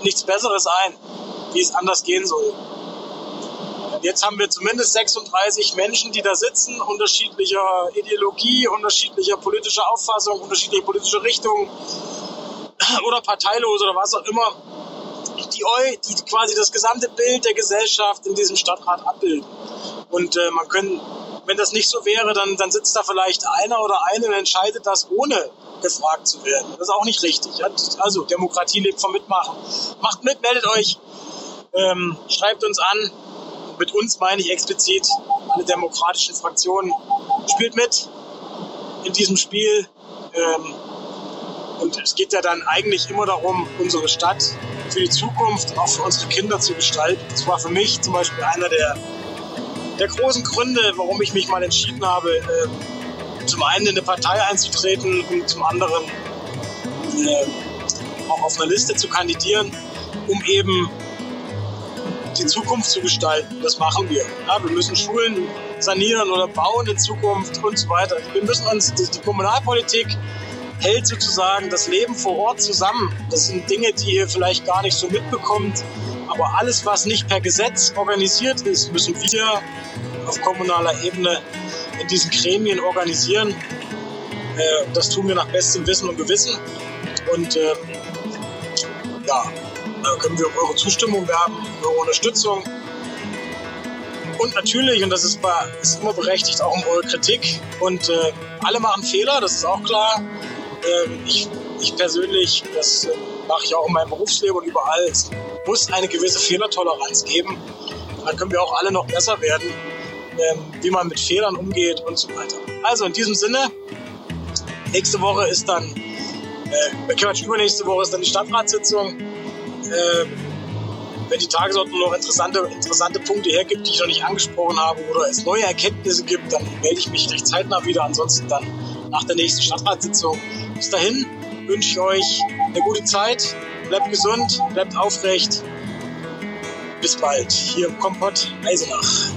nichts Besseres ein, wie es anders gehen soll. Und jetzt haben wir zumindest 36 Menschen, die da sitzen, unterschiedlicher Ideologie, unterschiedlicher politischer Auffassung, unterschiedlicher politischer Richtung *clears throat* oder parteilos oder was auch immer, die, die quasi das gesamte Bild der Gesellschaft in diesem Stadtrat abbilden. Und äh, man können, wenn das nicht so wäre, dann, dann sitzt da vielleicht einer oder eine und entscheidet das ohne gefragt zu werden. Das ist auch nicht richtig. Also Demokratie lebt vom Mitmachen. Macht mit, meldet euch, ähm, schreibt uns an. Mit uns meine ich explizit alle demokratischen Fraktionen. Spielt mit in diesem Spiel. Ähm, und es geht ja dann eigentlich immer darum, unsere Stadt für die Zukunft auch für unsere Kinder zu gestalten. Das war für mich zum Beispiel einer der, der großen Gründe, warum ich mich mal entschieden habe, äh, zum einen in eine Partei einzutreten und zum anderen äh, auch auf einer Liste zu kandidieren, um eben die Zukunft zu gestalten. Das machen wir. Ja, wir müssen Schulen sanieren oder bauen in Zukunft und so weiter. Wir müssen uns, die, die Kommunalpolitik hält sozusagen das Leben vor Ort zusammen. Das sind Dinge, die ihr vielleicht gar nicht so mitbekommt. Aber alles, was nicht per Gesetz organisiert ist, müssen wir auf kommunaler Ebene in diesen Gremien organisieren. Äh, das tun wir nach bestem Wissen und Gewissen. Und äh, ja, da können wir um eure Zustimmung werben, eure Unterstützung. Und natürlich, und das ist, bei, ist immer berechtigt, auch um eure Kritik. Und äh, alle machen Fehler, das ist auch klar. Ähm, ich, ich persönlich, das äh, mache ich auch in meinem Berufsleben und überall, muss eine gewisse Fehlertoleranz geben. Dann können wir auch alle noch besser werden ähm, wie man mit Fehlern umgeht und so weiter. Also in diesem Sinne, nächste Woche ist dann, äh, Quatsch, übernächste Woche ist dann die Stadtratssitzung. Äh, wenn die Tagesordnung noch interessante, interessante Punkte hergibt, die ich noch nicht angesprochen habe oder es neue Erkenntnisse gibt, dann melde ich mich recht zeitnah wieder. Ansonsten dann nach der nächsten Stadtratssitzung. Bis dahin wünsche ich euch eine gute Zeit. Bleibt gesund, bleibt aufrecht. Bis bald. Hier im Kompott Eisenach.